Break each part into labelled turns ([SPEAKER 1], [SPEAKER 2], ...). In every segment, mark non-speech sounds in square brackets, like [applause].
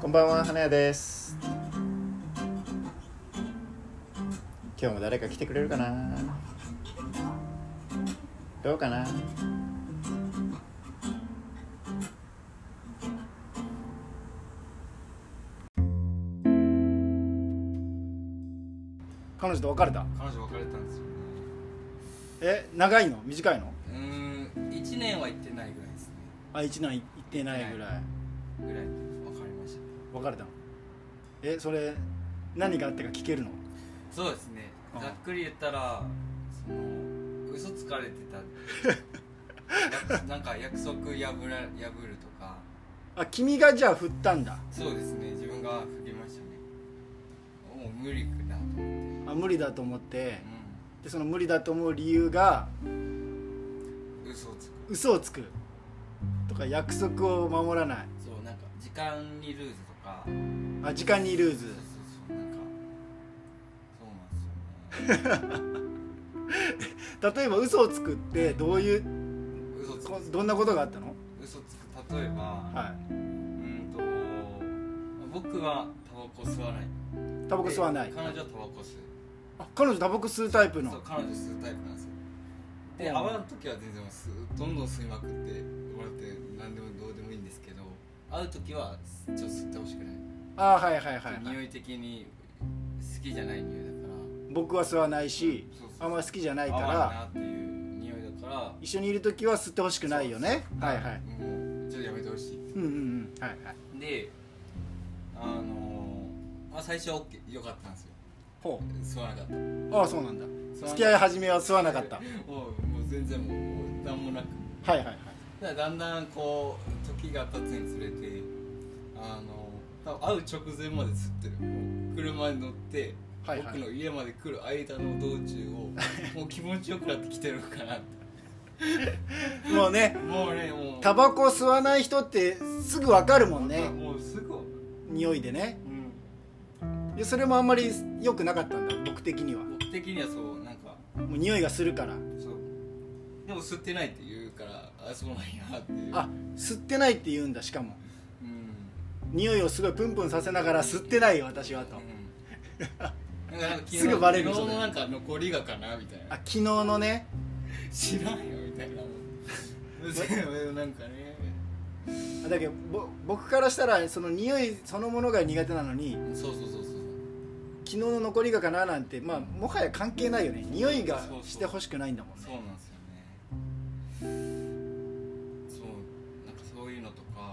[SPEAKER 1] こんばんは花屋です。今日も誰か来てくれるかな？どうかな？彼女と別れた？
[SPEAKER 2] 彼女別れたんですよね。
[SPEAKER 1] え長いの？短いの？
[SPEAKER 2] うーん1年は行ってないぐらい
[SPEAKER 1] あ一年行ってないぐらい。
[SPEAKER 2] ぐらい別れました
[SPEAKER 1] 別れたの？えそれ何があってか聞けるの？
[SPEAKER 2] そうですね。
[SPEAKER 1] あ
[SPEAKER 2] ざっくり言ったらその嘘つかれてた。や [laughs] なんか約束破ら破るとか。
[SPEAKER 1] あ君がじゃあ振ったんだ。
[SPEAKER 2] そうですね。自分が振りましたね。もう無理だと思って。
[SPEAKER 1] あ無理だと思って。
[SPEAKER 2] う
[SPEAKER 1] でその無理だと思う理由が
[SPEAKER 2] ん嘘をつく。
[SPEAKER 1] 嘘をつくとか約束を守らない。
[SPEAKER 2] そうなんか時間にルーズとか。
[SPEAKER 1] あ時間にルーズ。
[SPEAKER 2] そうそうそうなんかそうなんですよね。[laughs]
[SPEAKER 1] 例えば嘘をつくってどういう
[SPEAKER 2] 嘘つく。
[SPEAKER 1] こどんなことがあったの？
[SPEAKER 2] 嘘つく。例えば、
[SPEAKER 1] は
[SPEAKER 2] うーんと僕はタバコ吸わない。
[SPEAKER 1] いタバコ吸わない。
[SPEAKER 2] で彼女はタバコ吸う。
[SPEAKER 1] あ彼女タバコ吸うタイプの。
[SPEAKER 2] そう彼女吸うタイプなんですよ。で
[SPEAKER 1] うん。
[SPEAKER 2] 会わん時は全然どんどん吸いまくって会う時はちょっと吸ってほしくない、
[SPEAKER 1] あはいはいはい、はい、
[SPEAKER 2] 匂い的に好きじゃない匂いだから。
[SPEAKER 1] 僕は吸わないしあんまり好きじゃないか
[SPEAKER 2] 合わん
[SPEAKER 1] ら
[SPEAKER 2] なっていう匂いだから。
[SPEAKER 1] 一緒にいる時は吸ってほしくないよね。はいはい。
[SPEAKER 2] もうちょっとやめてほしい。
[SPEAKER 1] うんうんうん。はいはい。
[SPEAKER 2] であのーまあ最初は OK よかったんですよ。
[SPEAKER 1] ほ
[SPEAKER 2] 吸わなかった。
[SPEAKER 1] うああそうなんだ。付き合い始めは吸わなかった。[laughs] はい
[SPEAKER 2] もう全然もう何もなく。
[SPEAKER 1] はいはい
[SPEAKER 2] だからだんだんこう時が経つにつれてあの会う直前まで吸ってる。もう車に乗って、
[SPEAKER 1] はいはい。
[SPEAKER 2] 僕の家まで来る間の道中を [laughs] もう気持ちよくなってきてるかなって。
[SPEAKER 1] もうね
[SPEAKER 2] もうねもう。
[SPEAKER 1] タバコ吸わない人ってすぐ分かるもんね。
[SPEAKER 2] もうすぐ。
[SPEAKER 1] 匂いでね。
[SPEAKER 2] うん。
[SPEAKER 1] でそれもあんまり良くなかったんだ僕的には。も
[SPEAKER 2] 僕的にはそうなんか。
[SPEAKER 1] う匂いがするから。
[SPEAKER 2] そう。でも吸ってないってあそうなんやっていう。
[SPEAKER 1] あ吸ってないって言うんだしかも。
[SPEAKER 2] うん。
[SPEAKER 1] 匂いをすごいプンプンさせながら吸ってないよ私はと。
[SPEAKER 2] うん。[laughs] なんか
[SPEAKER 1] すぐバレる
[SPEAKER 2] 昨日のなんか残りがかなみたいな。
[SPEAKER 1] あ昨日のね。
[SPEAKER 2] 知らんよみたいななんかね。
[SPEAKER 1] だけどぼ僕からしたらその匂いそのものが苦手なのに
[SPEAKER 2] そうそうそうそう。
[SPEAKER 1] 昨日の残りがかななんてまあもはや関係ないよね。匂いがしてほしくないんだもん
[SPEAKER 2] そう
[SPEAKER 1] ね
[SPEAKER 2] なんです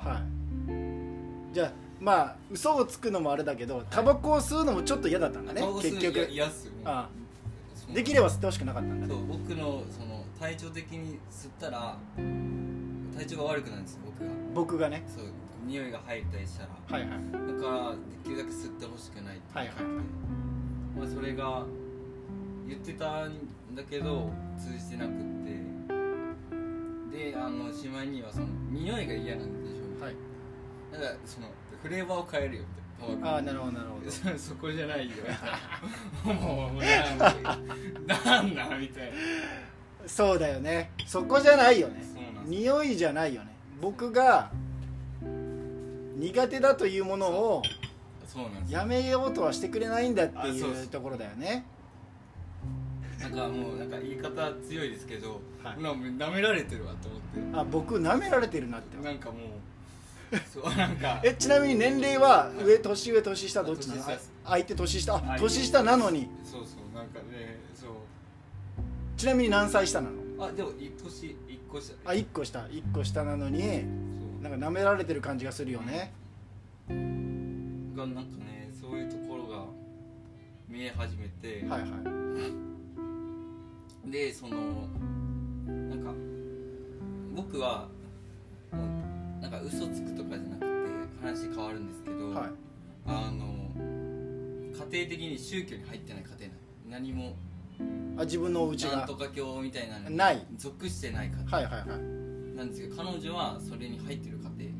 [SPEAKER 1] はい。じゃあまあ嘘をつくのもあれだけどタバコを吸うのもちょっと嫌だったんだね結局。
[SPEAKER 2] 嫌っすよもう
[SPEAKER 1] あ。できれば吸ってほしくなかったんだね。
[SPEAKER 2] そう僕のその体調的に吸ったら体調が悪くなるんですよ僕が。
[SPEAKER 1] 僕がね。
[SPEAKER 2] そう匂いが入ったりしたら。
[SPEAKER 1] はいはい。
[SPEAKER 2] だからできるだけ吸ってほしくないって
[SPEAKER 1] はいはい。
[SPEAKER 2] まあ、それが言ってたんだけど通じてなくって。であのしまいにはその匂いが嫌なんで
[SPEAKER 1] はい。
[SPEAKER 2] だからそのフレーバーを変えるよって。タバコ
[SPEAKER 1] ああなるほどなるほど。
[SPEAKER 2] そ [laughs] そこじゃないよ。みたいなもうもうなんなんなんみたいな。
[SPEAKER 1] そうだよね。そこじゃないよね。
[SPEAKER 2] そうなんです。
[SPEAKER 1] 匂いじゃないよね。僕が苦手だというものを
[SPEAKER 2] そう。なんです。よ
[SPEAKER 1] やめようとはしてくれないんだって
[SPEAKER 2] あそうそう
[SPEAKER 1] いうところだよね。
[SPEAKER 2] なんかもうなんか言い方強いですけど、
[SPEAKER 1] はい。
[SPEAKER 2] なんかもう舐められてるわと思って。
[SPEAKER 1] あ僕舐められてるなって。
[SPEAKER 2] なんかもうそうなんか。
[SPEAKER 1] えちなみに年齢は上年上年下どっち
[SPEAKER 2] です
[SPEAKER 1] 相手年下？年下なのに。
[SPEAKER 2] そうそうなんかねそう。
[SPEAKER 1] ちなみに何歳下なの？
[SPEAKER 2] あでも一年一個下。
[SPEAKER 1] あ1個下。1個下なのになんか舐められてる感じがするよね。
[SPEAKER 2] がなんかねそういうところが見え始めて、
[SPEAKER 1] はいはい。
[SPEAKER 2] でそのなんか僕はなんか嘘つくとかじゃなくて話変わるんですけど、
[SPEAKER 1] はい。
[SPEAKER 2] あの家庭的に宗教に入ってない家庭なの。何も
[SPEAKER 1] あ自分のお家が。
[SPEAKER 2] なんとか教みたいなのに
[SPEAKER 1] ない。
[SPEAKER 2] 属してない家庭。
[SPEAKER 1] はいはいはい。
[SPEAKER 2] なんですけど彼女はそれに入ってる家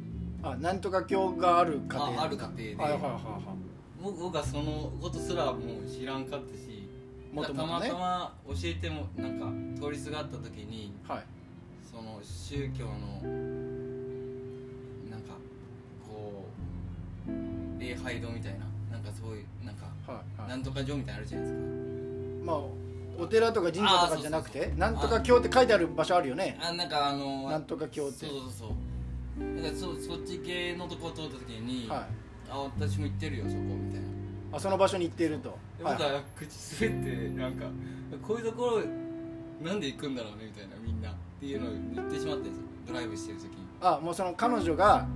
[SPEAKER 2] 庭。
[SPEAKER 1] あなんとか教がある家庭。
[SPEAKER 2] あある家庭で、
[SPEAKER 1] はいはいはいはい。
[SPEAKER 2] 僕僕はそのことすらもう知らんかったし
[SPEAKER 1] もともとね。
[SPEAKER 2] たまたま教えてもなんか通りすがった時に
[SPEAKER 1] はい。
[SPEAKER 2] その宗教の礼拝堂みたいななんかそういうなんか
[SPEAKER 1] はいは
[SPEAKER 2] ないんとか城みたいなのあるじゃないですか。
[SPEAKER 1] まあお寺とか神社とかじゃなくて
[SPEAKER 2] あーそうそうそう。
[SPEAKER 1] なんとか教って書いてある場所あるよね。
[SPEAKER 2] あなんかあの
[SPEAKER 1] なんとか教って。
[SPEAKER 2] そうそうそう。なんかそそっち系のとこ通った時に、
[SPEAKER 1] はい。
[SPEAKER 2] あ私も行ってるよそこみたいな。
[SPEAKER 1] あその場所に行っていると。
[SPEAKER 2] で
[SPEAKER 1] はい
[SPEAKER 2] 僕は口滑ってなんかこういうところなんで行くんだろうねみたいなみんな。っていうのを言ってしまったんですよドライブしてる時に。
[SPEAKER 1] あもうその彼女が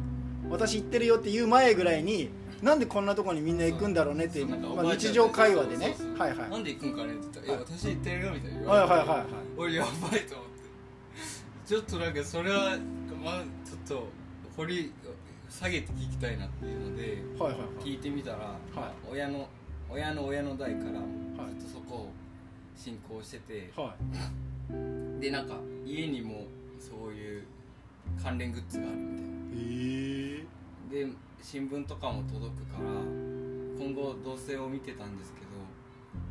[SPEAKER 1] 私行ってるよって言う前ぐらいになんでこんなとこにみんな行くんだろうねって
[SPEAKER 2] そう
[SPEAKER 1] まあ、日常会話でね。はいはい。
[SPEAKER 2] なんで行くんかねって言ったら「
[SPEAKER 1] はい。
[SPEAKER 2] え私行ってるよ」みたいな言
[SPEAKER 1] はい
[SPEAKER 2] われて。
[SPEAKER 1] はいはいはい
[SPEAKER 2] 俺やばいと思って。ちょっとなんかそれはまあちょっと掘り下げて聞きたいなっていうので
[SPEAKER 1] はいはいはい。
[SPEAKER 2] 聞いてみたら、
[SPEAKER 1] は
[SPEAKER 2] 親の親の親の代からずっ
[SPEAKER 1] はい
[SPEAKER 2] とそこを信仰してて、
[SPEAKER 1] はい。
[SPEAKER 2] でなんか家にもそういう関連グッズがあるみたいな。
[SPEAKER 1] へえ
[SPEAKER 2] で新聞とかも届くから今後同棲を見てたんですけど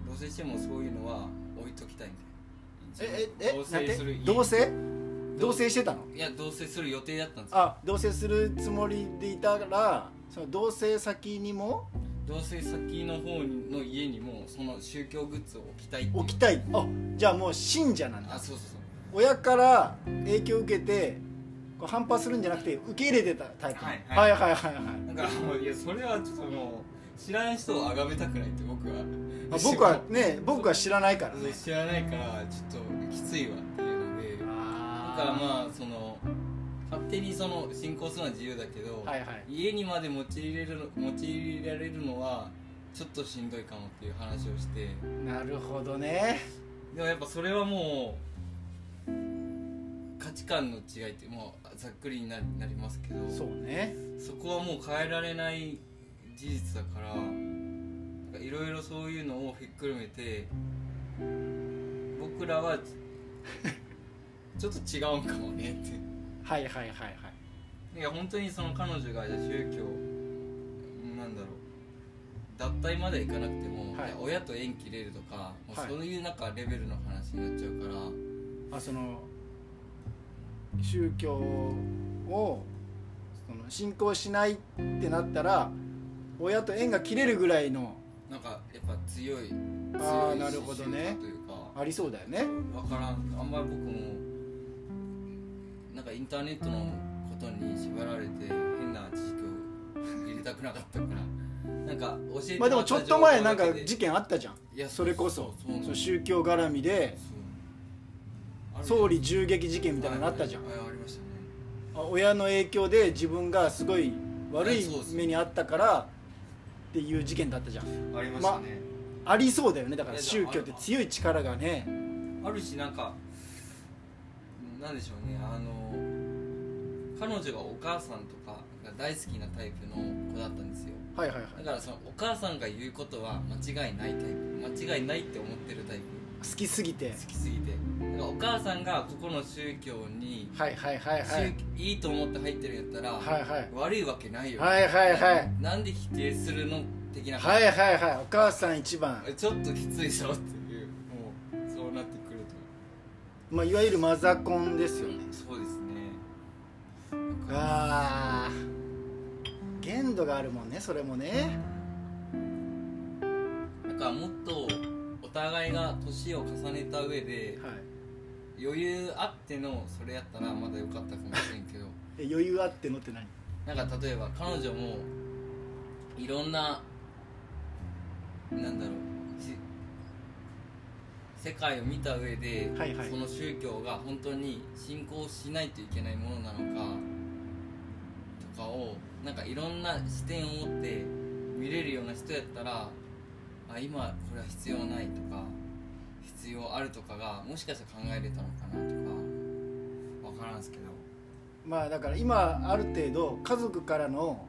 [SPEAKER 2] 同棲してもそういうのは置いときたいみたいな。
[SPEAKER 1] えええ
[SPEAKER 2] 同棲する家
[SPEAKER 1] 同棲？同棲してたの？
[SPEAKER 2] いや同棲する予定だったんですよ。
[SPEAKER 1] あ同棲するつもりでいたらその同棲先にも？
[SPEAKER 2] 同棲先の方の家にもその宗教グッズを置きたい
[SPEAKER 1] 置きたい。あじゃあもう信者なんだ。
[SPEAKER 2] あそうそうそう。
[SPEAKER 1] 親から影響を受けてこう反発するんじゃなくて受け入れてたタイプ、
[SPEAKER 2] はい
[SPEAKER 1] はい。はいはいはい
[SPEAKER 2] だからもういやそれはちょっともう知らん人を崇めたくないって僕は。
[SPEAKER 1] あ僕はね僕は知らないからね。
[SPEAKER 2] 知らないからちょっときついわっていうので。だから
[SPEAKER 1] あ
[SPEAKER 2] まあその勝手にその進行するのは自由だけど、
[SPEAKER 1] はいはい。
[SPEAKER 2] 家にまで用いれるの用いられるのはちょっとしんどいかもっていう話をして。
[SPEAKER 1] なるほどね。
[SPEAKER 2] でもやっぱそれはもう価値観の違いってもうざっくりにななりますけど
[SPEAKER 1] そうね。
[SPEAKER 2] そこはもう変えられない事実だからいろいろそういうのをひっくるめて僕らは [laughs] ちょっと違うんかもねって。
[SPEAKER 1] はいはいはいはい。
[SPEAKER 2] いや本当にその彼女がじゃあ宗教なんだろう脱退まではいかなくても、
[SPEAKER 1] はい。
[SPEAKER 2] 親と縁切れるとかもう
[SPEAKER 1] はい。
[SPEAKER 2] そういうなんかレベルの話になっちゃうから、
[SPEAKER 1] あその宗教をその信仰しないってなったら親と縁が切れるぐらいの
[SPEAKER 2] なんかやっぱ強い強い
[SPEAKER 1] あーなるほどね。
[SPEAKER 2] 宗教というか
[SPEAKER 1] ありそうだよね。
[SPEAKER 2] 分からん。あんまり僕もなんかインターネットのことに縛られて変な知識を入れたくなかったからなんか教えて
[SPEAKER 1] まあでもちょっと前なんか事件あったじゃん。
[SPEAKER 2] いや
[SPEAKER 1] それこそ。
[SPEAKER 2] そ
[SPEAKER 1] の宗教絡みで総理銃撃事件みたいなのあったじゃん。
[SPEAKER 2] ありましたね。
[SPEAKER 1] あ親の影響で自分がすごい悪い目にあったからっていう事件だったじゃん。
[SPEAKER 2] あり
[SPEAKER 1] ました
[SPEAKER 2] ね、
[SPEAKER 1] ありそうだよね。だから宗教って強い力がね。
[SPEAKER 2] あるしなんかなんでしょうね。あの彼女がお母さんとかが大好きなタイプの子だったんですよ。
[SPEAKER 1] はいはいはい。
[SPEAKER 2] だからそのお母さんが言うことは間違いないタイプ間違いないって思ってるタイプ。
[SPEAKER 1] 好きすぎて。
[SPEAKER 2] 好きすぎてお母さんがここの宗教に、
[SPEAKER 1] はいはいはいはい。
[SPEAKER 2] 宗いいと思って入ってるんやったら、
[SPEAKER 1] はいはい。
[SPEAKER 2] 悪いわけないよ、
[SPEAKER 1] はいはいはい。
[SPEAKER 2] なんで否定するの的な
[SPEAKER 1] はいはいはい。お母さん一番、
[SPEAKER 2] ちょっときついぞっていう。もうそうなってくる
[SPEAKER 1] まあ、いわゆるマザコンですよね。
[SPEAKER 2] とそうですね。
[SPEAKER 1] ああ限度があるもんねそれもね。
[SPEAKER 2] なんかもっとお互いが年を重ねた上で
[SPEAKER 1] はい
[SPEAKER 2] 余裕あってのそれやったらまだ良かったかもしれんけど。
[SPEAKER 1] え余裕あってのって何？
[SPEAKER 2] なんか例えば彼女もいろんななんだろうし世界を見た上で、
[SPEAKER 1] はいはい。
[SPEAKER 2] その宗教が本当に信仰しないといけないものなのかとかをなんかいろんな視点を持って見れるような人やったらあ今これは必要ないとか必要あるとかがもしかしたら考えれたのかなとか分からんすけど。
[SPEAKER 1] まあだから今ある程度家族からの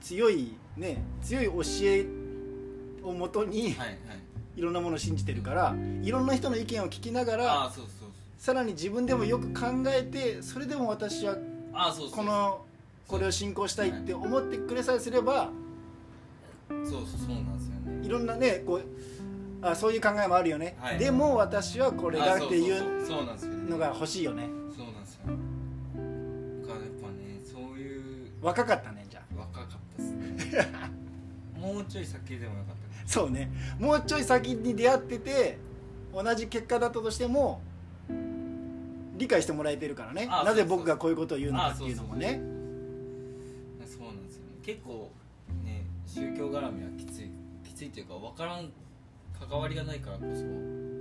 [SPEAKER 1] 強いね強い教えをもとに
[SPEAKER 2] はいはい。
[SPEAKER 1] いろんなものを信じてるからいろんな人の意見を聞きながらさらに自分でもよく考えてそれでも私はこのこれを信仰したいって思ってくれさえすれば
[SPEAKER 2] そう。そうそうなんですよね。
[SPEAKER 1] いろんなねこうあそういう考えもあるよね、
[SPEAKER 2] はい。
[SPEAKER 1] でも私はこれだっていうのが欲しいよね。
[SPEAKER 2] そうなんですよ。だからやっぱねそういう
[SPEAKER 1] 若かったねじゃ
[SPEAKER 2] 若かったっすね。[laughs] もうちょい先でもよかった。
[SPEAKER 1] そうね。もうちょい先に出会ってて同じ結果だったとしても理解してもらえてるからね。
[SPEAKER 2] あ
[SPEAKER 1] なぜ僕がこういうことを言うのかっていうのもね。
[SPEAKER 2] そうなんですよね。結構ね宗教絡みはきついきついっていうか分からん関わりがないからこそ。そう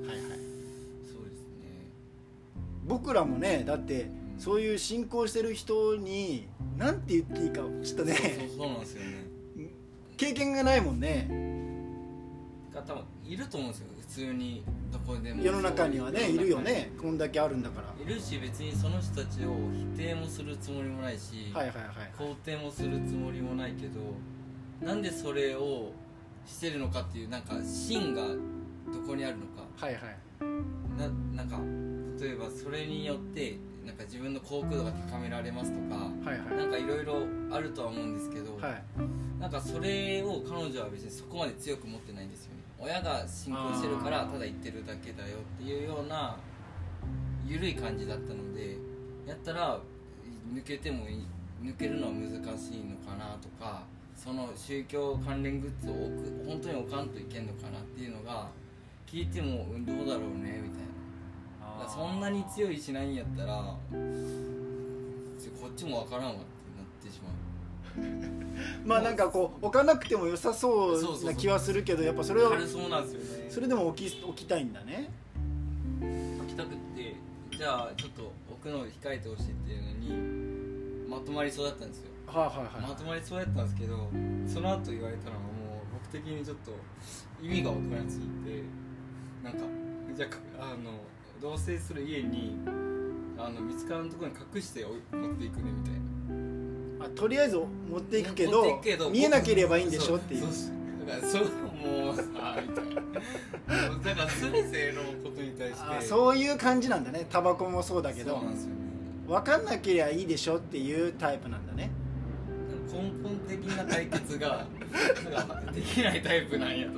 [SPEAKER 1] はい。はい
[SPEAKER 2] ですね。
[SPEAKER 1] 僕らもねだって
[SPEAKER 2] うん。
[SPEAKER 1] そういう信仰してる人に何て言っていいかちょっとね
[SPEAKER 2] そうそうそうなんですよね。[laughs]
[SPEAKER 1] 経験がないもんね。
[SPEAKER 2] が多分いると思うんですよ。普通にどこでも。
[SPEAKER 1] 世の中にはね
[SPEAKER 2] そう
[SPEAKER 1] いるよね。こんだけあるんだから。
[SPEAKER 2] いるし別にその人たちを否定もするつもりもないし、
[SPEAKER 1] はいはいはい
[SPEAKER 2] 肯定もするつもりもないけどなんでそれをしてるのかっていうなんか芯がどこにあるのか。
[SPEAKER 1] はいはい。
[SPEAKER 2] ななんか例えばそれによってなんか自分の幸福度が高められますとか
[SPEAKER 1] はいはい。
[SPEAKER 2] なんかいろいろあるとは思うんですけど、
[SPEAKER 1] はい。
[SPEAKER 2] なんかそれを彼女は別にそこまで強く持ってないんですよね。親が信仰してるからただ言ってるだけだよっていうような緩い感じだったのでやったら抜けてもいい抜けるのは難しいのかなとかその宗教関連グッズを置く本当に置かんといけんのかなっていうのが聞いてもうんどうだろうねみたいな。そんなに強いしないんやったらこっちもわからんわってなってしまう。[laughs]
[SPEAKER 1] まあなんかこう置かなくても良さそ
[SPEAKER 2] そう
[SPEAKER 1] な気はするけどやっぱそれを
[SPEAKER 2] 軽そうなんですよね。
[SPEAKER 1] それでも置き置きたいんだね。
[SPEAKER 2] 書きたくってじゃあちょっと置くのを控えてほしいっていうのにまとまりそうだったんですよ
[SPEAKER 1] はいはいはい。
[SPEAKER 2] まとまりそうやったんですけどその後言われたのがもう僕的にちょっと意味が分からなすぎてなんかじゃああの同棲する家にあの見つからんところに隠して持っていくねみたいな。
[SPEAKER 1] あとりあえず持っていくけ
[SPEAKER 2] 持
[SPEAKER 1] ど見えなければいいんでしょ？っていう。
[SPEAKER 2] だからそうもうさみたいな。だから全てのことに対して
[SPEAKER 1] あそういう感じなんだね。タバコもそうだけど。
[SPEAKER 2] そうなんですよね。
[SPEAKER 1] 分かんなければいいでしょ？っていうタイプなんだね
[SPEAKER 2] 根本的な対決ができないタイプなんやと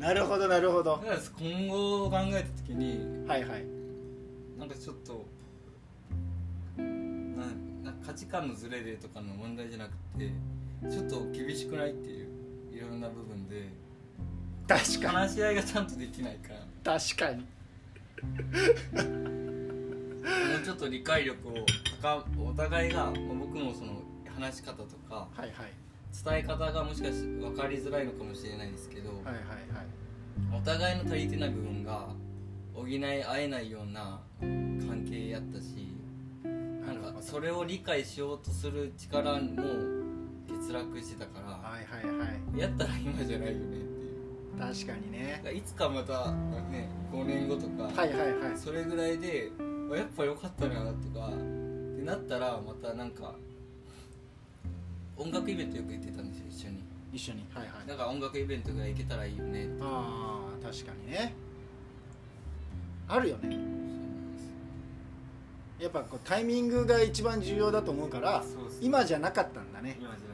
[SPEAKER 1] なるほどなるほど。
[SPEAKER 2] だから今後を考えた時に
[SPEAKER 1] はいはい。
[SPEAKER 2] なんかちょっとなな価値観のズレでとかの問題じゃなくてちょっと厳しくないっていういろんな部分で
[SPEAKER 1] 確かに。
[SPEAKER 2] 話し合いがちゃんとできないから。
[SPEAKER 1] 確かに。
[SPEAKER 2] もうちょっと理解力を高お互いが、まあ僕もその話し方とか
[SPEAKER 1] はいはい。
[SPEAKER 2] 伝え方がもしかして分かりづらいのかもしれないですけど、
[SPEAKER 1] はいはいはい。
[SPEAKER 2] お互いの足りてない部分が補い合えないような関係やったしなんかそれを理解しようとする力も欠落してたから
[SPEAKER 1] はいはいはい。
[SPEAKER 2] やったら今じゃないよねっていう。
[SPEAKER 1] 確かにね。
[SPEAKER 2] いつかまたね5年後とか、
[SPEAKER 1] はいはいはい。
[SPEAKER 2] それぐらいであやっぱ良かったなとかってなったらまたなんか音楽イベントよく行ってたんですよ一緒に。
[SPEAKER 1] 一緒に。はいはい。
[SPEAKER 2] だから音楽イベントが行けたらいいよね。って
[SPEAKER 1] ああ確かにね。あるよね。やっぱこうタイミングが一番重要だと思うから今じゃなかったんだね。
[SPEAKER 2] 今じゃ